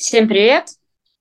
Всем привет!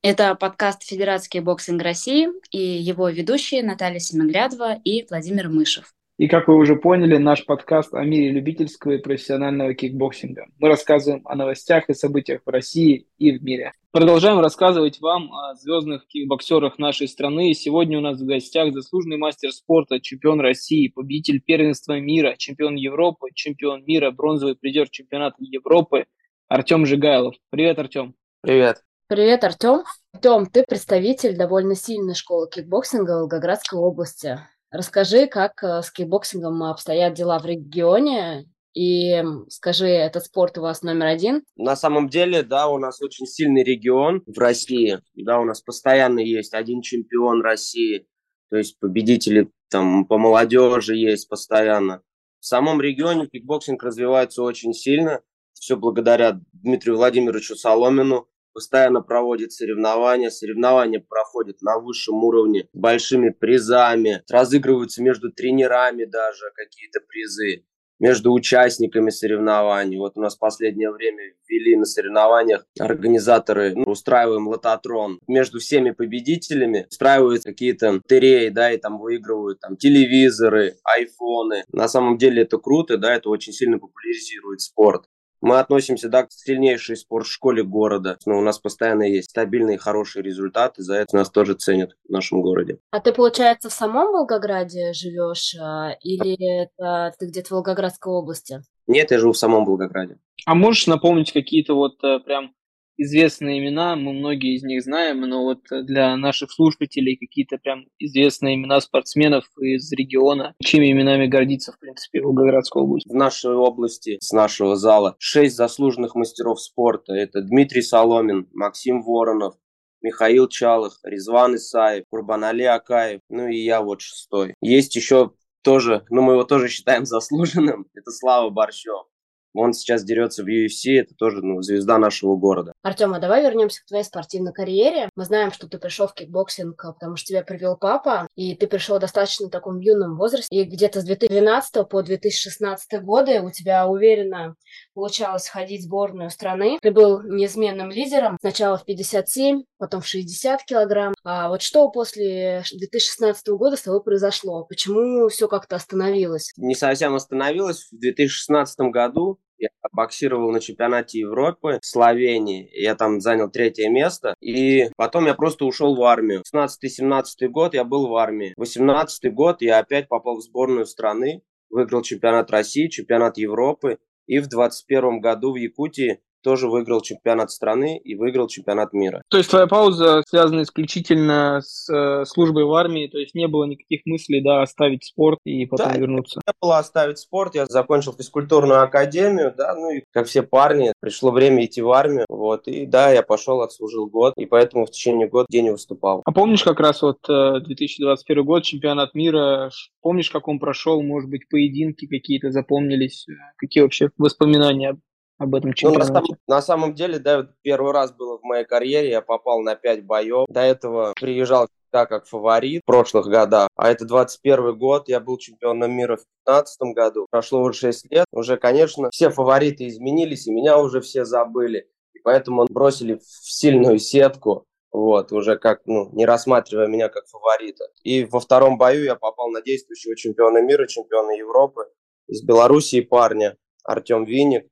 Это подкаст Федерации кикбоксинга России и его ведущие Наталья Семенглядова и Владимир Мышев. И как вы уже поняли, наш подкаст о мире любительского и профессионального кикбоксинга. Мы рассказываем о новостях и событиях в России и в мире. Продолжаем рассказывать вам о звездных кикбоксерах нашей страны. Сегодня у нас в гостях заслуженный мастер спорта, чемпион России, победитель первенства мира, чемпион Европы, чемпион мира, бронзовый призер чемпионата Европы Артем Жигайлов. Привет, Артем. Привет. Привет, Артем. Артем, ты представитель довольно сильной школы кикбоксинга в Волгоградской области. Расскажи, как э, с кикбоксингом обстоят дела в регионе, и скажи, этот спорт у вас номер один? На самом деле, да, у нас очень сильный регион в России. Да, у нас постоянно есть один чемпион России, то есть победители там по молодежи есть постоянно. В самом регионе кикбоксинг развивается очень сильно. Все благодаря Дмитрию Владимировичу Соломину постоянно проводит соревнования. Соревнования проходят на высшем уровне большими призами. Разыгрываются между тренерами даже какие-то призы между участниками соревнований. Вот у нас последнее время ввели на соревнованиях организаторы, ну, устраиваем лототрон. Между всеми победителями устраивают какие-то лотереи, да, и там выигрывают там телевизоры, айфоны. На самом деле это круто, да, это очень сильно популяризирует спорт. Мы относимся да, к сильнейшей спортшколе города. Но у нас постоянно есть стабильные хорошие результаты, за это нас тоже ценят в нашем городе. А ты, получается, в самом Волгограде живешь а, или это ты где-то в Волгоградской области? Нет, я живу в самом Волгограде. А можешь напомнить какие-то вот э, прям известные имена, мы многие из них знаем, но вот для наших слушателей какие-то прям известные имена спортсменов из региона, чьими именами гордится, в принципе, Волгоградская область? В нашей области, с нашего зала, шесть заслуженных мастеров спорта. Это Дмитрий Соломин, Максим Воронов, Михаил Чалых, Резван Исаев, Курбанали Акаев, ну и я вот шестой. Есть еще тоже, ну мы его тоже считаем заслуженным, это Слава Борщев. Он сейчас дерется в UFC, это тоже ну, звезда нашего города. Артем, а давай вернемся к твоей спортивной карьере. Мы знаем, что ты пришел в кикбоксинг, потому что тебя привел папа, и ты пришел в достаточно таком юном возрасте. И где-то с 2012 по 2016 годы у тебя уверенно получалось ходить в сборную страны. Ты был неизменным лидером. Сначала в 57, потом в 60 килограмм. А вот что после 2016 года с тобой произошло? Почему все как-то остановилось? Не совсем остановилось. В 2016 году я боксировал на чемпионате Европы в Словении. Я там занял третье место. И потом я просто ушел в армию. 16-17 год я был в армии. 18 год я опять попал в сборную страны. Выиграл чемпионат России, чемпионат Европы. И в 21 году в Якутии тоже выиграл чемпионат страны и выиграл чемпионат мира. То есть твоя пауза связана исключительно с э, службой в армии, то есть не было никаких мыслей, да, оставить спорт и потом да, вернуться? Не было оставить спорт, я закончил физкультурную академию, да, ну и как все парни, пришло время идти в армию, вот, и да, я пошел, отслужил год, и поэтому в течение года день не выступал. А помнишь как раз вот 2021 э, год, чемпионат мира, помнишь, как он прошел, может быть, поединки какие-то запомнились, какие вообще воспоминания об этом чемпионате? Ну, на, самом, на самом деле, да, первый раз было в моей карьере, я попал на 5 боев. До этого приезжал всегда как фаворит в прошлых годах. А это 21 год, я был чемпионом мира в 2015 году. Прошло уже 6 лет. Уже, конечно, все фавориты изменились, и меня уже все забыли. И поэтому бросили в сильную сетку. Вот, уже как, ну, не рассматривая меня как фаворита. И во втором бою я попал на действующего чемпиона мира, чемпиона Европы из Белоруссии парня Артем Винник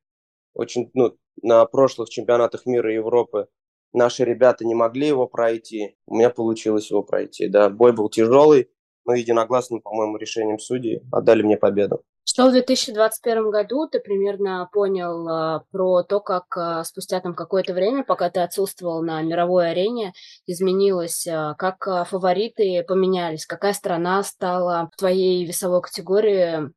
очень, ну, на прошлых чемпионатах мира и Европы наши ребята не могли его пройти. У меня получилось его пройти. Да, бой был тяжелый, но единогласным, по-моему, решением судей отдали мне победу. Что в 2021 году ты примерно понял а, про то, как а, спустя там какое-то время, пока ты отсутствовал на мировой арене, изменилось, а, как а, фавориты поменялись, какая страна стала в твоей весовой категории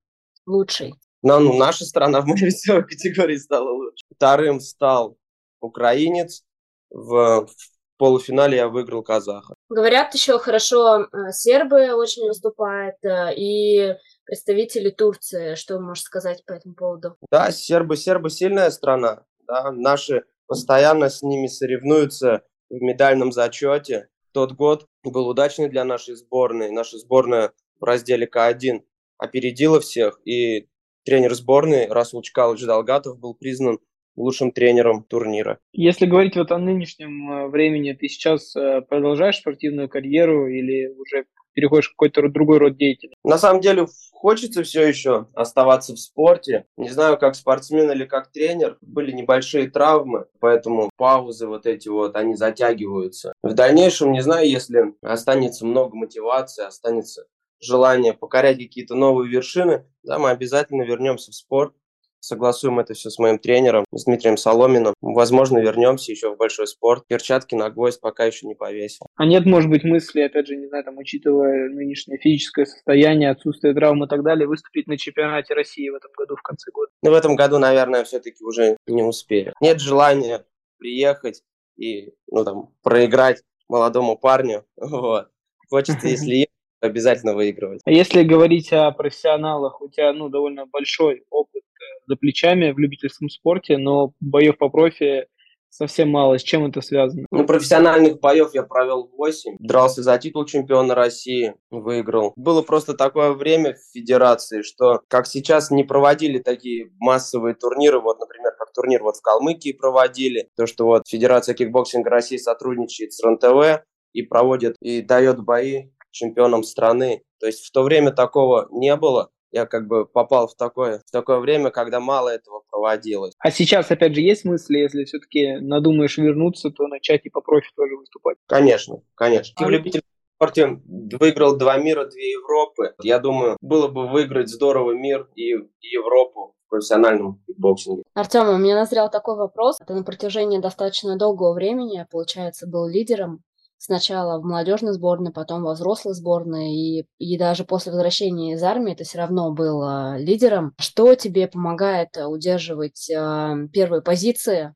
лучшей? Но ну, наша страна в моей весовой категории стала лучше. Вторым стал украинец. В, в полуфинале я выиграл казаха. Говорят, еще хорошо э, сербы очень выступают э, и представители Турции. Что можешь сказать по этому поводу? Да, сербы, сербы сильная страна. Да, наши постоянно с ними соревнуются в медальном зачете. Тот год был удачный для нашей сборной. Наша сборная в разделе К1 опередила всех, и тренер сборной Расул Чкалович Далгатов был признан лучшим тренером турнира. Если говорить вот о нынешнем э, времени, ты сейчас э, продолжаешь спортивную карьеру или уже переходишь в какой-то другой род деятельности? На самом деле хочется все еще оставаться в спорте. Не знаю, как спортсмен или как тренер. Были небольшие травмы, поэтому паузы вот эти вот, они затягиваются. В дальнейшем, не знаю, если останется много мотивации, останется желание покорять какие-то новые вершины, да, мы обязательно вернемся в спорт согласуем это все с моим тренером, с Дмитрием Соломиным. Возможно, вернемся еще в большой спорт. Перчатки на гвоздь пока еще не повесил. А нет, может быть, мысли, опять же, не знаю, там, учитывая нынешнее физическое состояние, отсутствие травм и так далее, выступить на чемпионате России в этом году в конце года? Ну, в этом году, наверное, все-таки уже не успею. Нет желания приехать и, ну, там, проиграть молодому парню. Вот. Хочется, если обязательно выигрывать. А если говорить о профессионалах, у тебя ну, довольно большой опыт за плечами в любительском спорте, но боев по профи совсем мало. С чем это связано? Ну, профессиональных боев я провел 8. Дрался за титул чемпиона России, выиграл. Было просто такое время в федерации, что как сейчас не проводили такие массовые турниры, вот, например, как турнир вот в Калмыкии проводили, то, что вот Федерация кикбоксинга России сотрудничает с РЕН ТВ и проводит, и дает бои чемпионам страны. То есть в то время такого не было я как бы попал в такое, в такое время, когда мало этого проводилось. А сейчас, опять же, есть мысли, если все-таки надумаешь вернуться, то начать и по профи тоже выступать? Конечно, конечно. А... В любительском спорте выиграл два мира, две Европы. Я думаю, было бы выиграть здорово мир и, и Европу в профессиональном боксинге. Артем, у меня назрел такой вопрос. Ты на протяжении достаточно долгого времени, получается, был лидером сначала в молодежной сборной, потом во взрослой сборной, и, и даже после возвращения из армии ты все равно был э, лидером. Что тебе помогает удерживать э, первые позиции?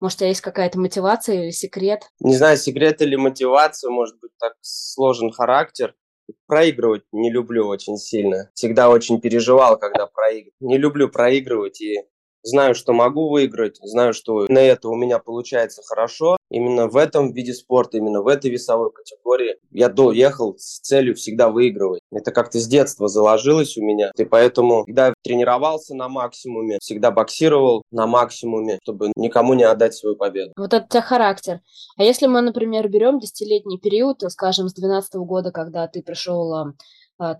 Может, у тебя есть какая-то мотивация или секрет? Не знаю, секрет или мотивация, может быть, так сложен характер. Проигрывать не люблю очень сильно. Всегда очень переживал, когда проигрывал. Не люблю проигрывать и знаю, что могу выиграть, знаю, что на это у меня получается хорошо. Именно в этом виде спорта, именно в этой весовой категории я доехал с целью всегда выигрывать. Это как-то с детства заложилось у меня. И поэтому всегда тренировался на максимуме, всегда боксировал на максимуме, чтобы никому не отдать свою победу. Вот это у тебя характер. А если мы, например, берем десятилетний период, скажем, с 12 года, когда ты пришел а,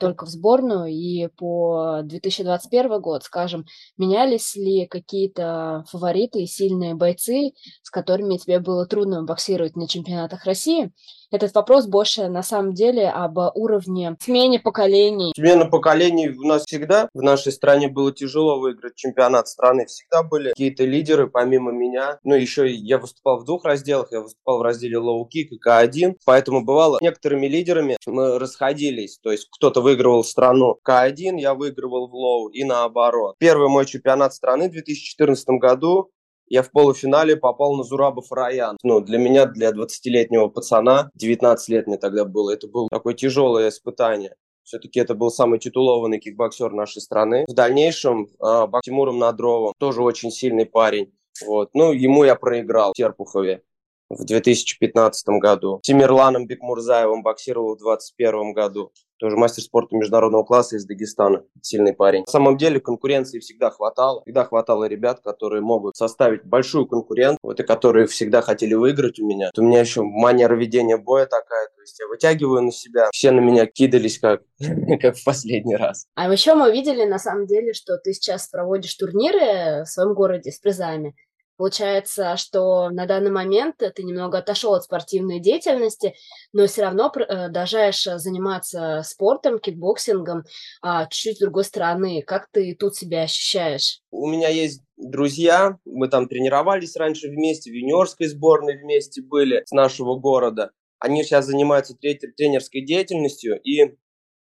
только в сборную, и по 2021 год, скажем, менялись ли какие-то фавориты и сильные бойцы, с которыми тебе было трудно боксировать на чемпионатах России? Этот вопрос больше на самом деле об уровне смене поколений. Смена поколений у нас всегда в нашей стране было тяжело выиграть чемпионат страны. Всегда были какие-то лидеры помимо меня. Ну, еще я выступал в двух разделах. Я выступал в разделе лоу-кик и К1. Поэтому бывало, некоторыми лидерами мы расходились. То есть кто-то выигрывал страну К1, я выигрывал в лоу и наоборот. Первый мой чемпионат страны в 2014 году я в полуфинале попал на Зураба Фарояна. Ну, для меня, для 20-летнего пацана, 19 лет мне тогда было, это было такое тяжелое испытание. Все-таки это был самый титулованный кикбоксер нашей страны. В дальнейшем э, Тимуром Надровым, тоже очень сильный парень. Вот. Ну, ему я проиграл в Серпухове в 2015 году. Темирланом Бекмурзаевым боксировал в 2021 году тоже мастер спорта международного класса из Дагестана, сильный парень. На самом деле конкуренции всегда хватало, всегда хватало ребят, которые могут составить большую конкуренцию, вот и которые всегда хотели выиграть у меня. У меня еще манера ведения боя такая, то есть я вытягиваю на себя, все на меня кидались как, как в последний раз. А еще мы видели на самом деле, что ты сейчас проводишь турниры в своем городе с призами. Получается, что на данный момент ты немного отошел от спортивной деятельности, но все равно продолжаешь заниматься спортом, кикбоксингом а, чуть-чуть с другой стороны. Как ты тут себя ощущаешь? У меня есть друзья, мы там тренировались раньше вместе, в юниорской сборной вместе были с нашего города. Они сейчас занимаются тренерской деятельностью, и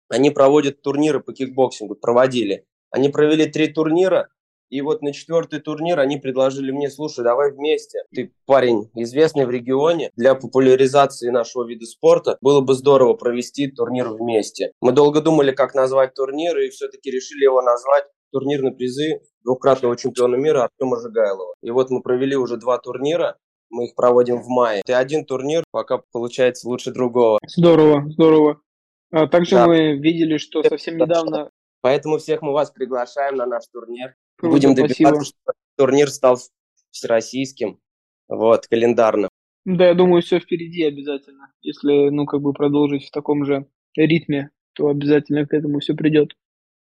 они проводят турниры по кикбоксингу, проводили. Они провели три турнира, и вот на четвертый турнир они предложили мне, слушай, давай вместе. Ты парень известный в регионе. Для популяризации нашего вида спорта было бы здорово провести турнир вместе. Мы долго думали, как назвать турнир, и все-таки решили его назвать турнир на призы двукратного чемпиона мира Артема Жигайлова. И вот мы провели уже два турнира, мы их проводим в мае. И один турнир пока получается лучше другого. Здорово, здорово. А также да. мы видели, что совсем недавно... Поэтому всех мы вас приглашаем на наш турнир. Круто, Будем добиваться, спасибо. чтобы турнир стал всероссийским, вот, календарным. Да, я думаю, все впереди обязательно. Если, ну, как бы продолжить в таком же ритме, то обязательно к этому все придет.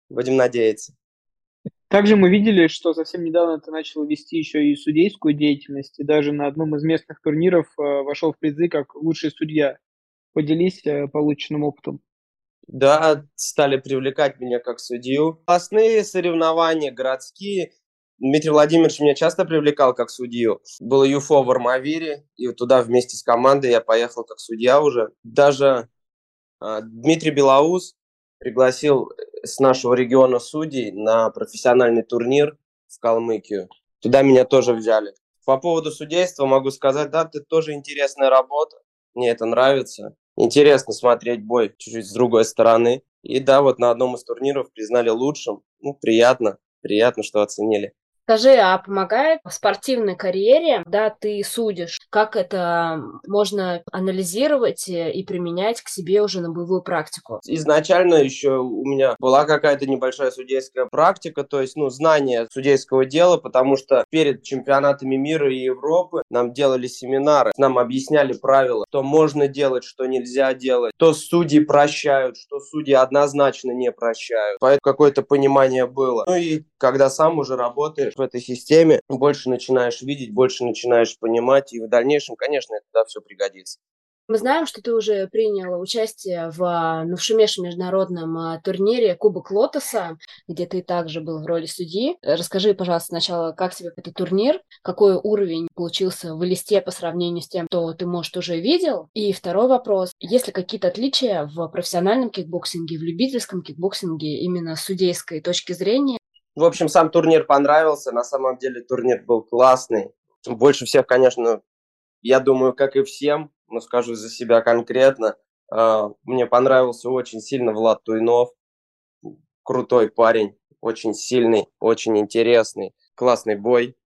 Будем надеяться. Также мы видели, что совсем недавно ты начал вести еще и судейскую деятельность, и даже на одном из местных турниров э, вошел в призы как лучший судья. Поделись э, полученным опытом. Да, стали привлекать меня как судью. Классные соревнования, городские. Дмитрий Владимирович меня часто привлекал как судью. Было ЮФО в Армавире, и туда вместе с командой я поехал как судья уже. Даже э, Дмитрий Белоус пригласил с нашего региона судей на профессиональный турнир в Калмыкию. Туда меня тоже взяли. По поводу судейства могу сказать, да, это тоже интересная работа. Мне это нравится. Интересно смотреть бой чуть-чуть с другой стороны. И да, вот на одном из турниров признали лучшим. Ну, приятно, приятно, что оценили. Скажи, а помогает в спортивной карьере, да, ты судишь, как это можно анализировать и применять к себе уже на боевую практику? Изначально еще у меня была какая-то небольшая судейская практика, то есть, ну, знание судейского дела, потому что перед чемпионатами мира и Европы нам делали семинары, нам объясняли правила, что можно делать, что нельзя делать, что судьи прощают, что судьи однозначно не прощают. Поэтому какое-то понимание было. Ну и когда сам уже работаешь, в этой системе, больше начинаешь видеть, больше начинаешь понимать, и в дальнейшем, конечно, это все пригодится. Мы знаем, что ты уже принял участие в а, нашумевшем международном а, турнире Кубок Лотоса, где ты также был в роли судьи. Расскажи, пожалуйста, сначала, как тебе этот турнир, какой уровень получился в листе по сравнению с тем, что ты, может, уже видел. И второй вопрос, есть ли какие-то отличия в профессиональном кикбоксинге, в любительском кикбоксинге именно с судейской точки зрения в общем, сам турнир понравился. На самом деле турнир был классный. Больше всех, конечно, я думаю, как и всем, но скажу за себя конкретно, а, мне понравился очень сильно Влад Туйнов. Крутой парень, очень сильный, очень интересный. Классный бой,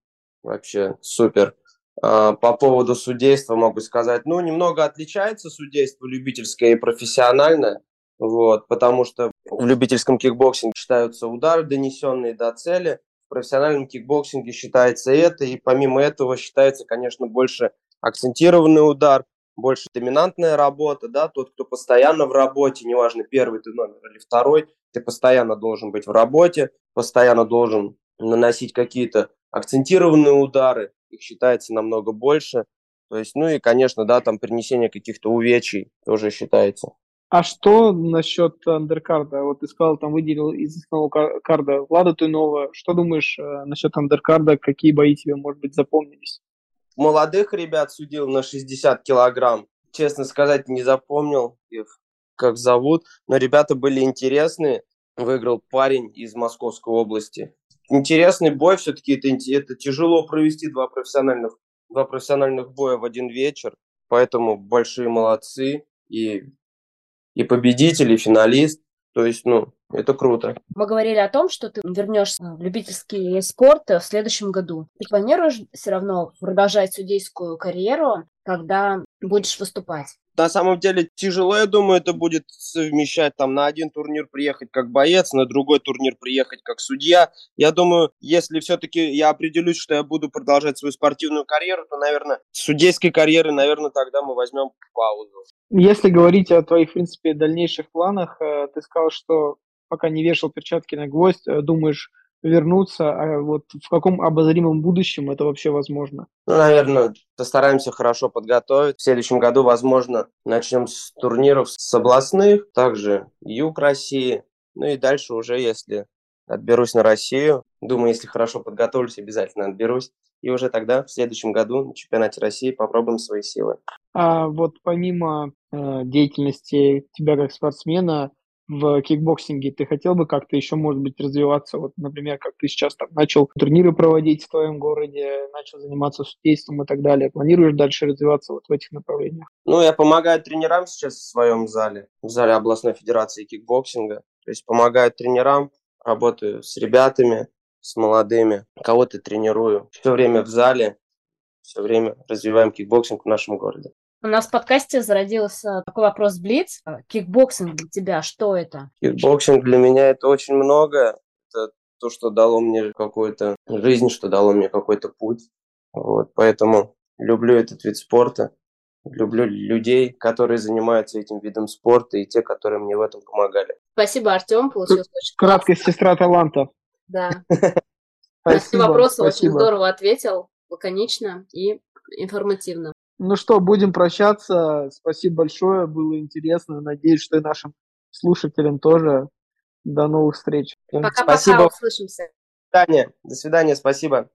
вообще супер. А, по поводу судейства могу сказать, ну, немного отличается судейство любительское и профессиональное. Вот, потому что в любительском кикбоксинге считаются удары, донесенные до цели. В профессиональном кикбоксинге считается это. И помимо этого считается, конечно, больше акцентированный удар, больше доминантная работа, да, тот, кто постоянно в работе, неважно, первый ты номер или второй, ты постоянно должен быть в работе, постоянно должен наносить какие-то акцентированные удары, их считается намного больше. То есть, ну и, конечно, да, там принесение каких-то увечий тоже считается. А что насчет андеркарда? Вот ты сказал, там выделил из основного карда Влада Туйнова. Что думаешь э, насчет андеркарда? Какие бои тебе, может быть, запомнились? Молодых ребят судил на 60 килограмм. Честно сказать, не запомнил их, как зовут. Но ребята были интересные. Выиграл парень из Московской области. Интересный бой все-таки. Это, это тяжело провести два профессиональных, два профессиональных боя в один вечер. Поэтому большие молодцы. И и победитель, и финалист. То есть, ну, это круто. Мы говорили о том, что ты вернешься в любительский спорт в следующем году. Ты планируешь все равно продолжать судейскую карьеру, когда будешь выступать? на самом деле тяжело, я думаю, это будет совмещать там на один турнир приехать как боец, на другой турнир приехать как судья. Я думаю, если все-таки я определюсь, что я буду продолжать свою спортивную карьеру, то, наверное, судейской карьеры, наверное, тогда мы возьмем паузу. Если говорить о твоих, в принципе, дальнейших планах, э, ты сказал, что пока не вешал перчатки на гвоздь, э, думаешь вернуться, а вот в каком обозримом будущем это вообще возможно? Ну, наверное, постараемся хорошо подготовить. В следующем году, возможно, начнем с турниров с областных, также юг России, ну и дальше уже, если отберусь на Россию, думаю, если хорошо подготовлюсь, обязательно отберусь. И уже тогда, в следующем году, на чемпионате России попробуем свои силы. А вот помимо э, деятельности тебя как спортсмена, в кикбоксинге, ты хотел бы как-то еще, может быть, развиваться? Вот, например, как ты сейчас там начал турниры проводить в твоем городе, начал заниматься судейством и так далее. Планируешь дальше развиваться вот в этих направлениях? Ну, я помогаю тренерам сейчас в своем зале, в зале областной федерации кикбоксинга. То есть помогаю тренерам, работаю с ребятами, с молодыми, кого-то тренирую. Все время в зале, все время развиваем кикбоксинг в нашем городе. У нас в подкасте зародился такой вопрос Блиц. Кикбоксинг для тебя, что это? Кикбоксинг для меня это очень много. Это то, что дало мне какую-то жизнь, что дало мне какой-то путь. Вот, поэтому люблю этот вид спорта, люблю людей, которые занимаются этим видом спорта, и те, которые мне в этом помогали. Спасибо, Артем, получилось очень Краткая сестра талантов. Да. На все вопросы очень здорово ответил, лаконично и информативно. Ну что, будем прощаться. Спасибо большое, было интересно. Надеюсь, что и нашим слушателям тоже. До новых встреч. Пока-пока, услышимся. До свидания, до свидания, спасибо.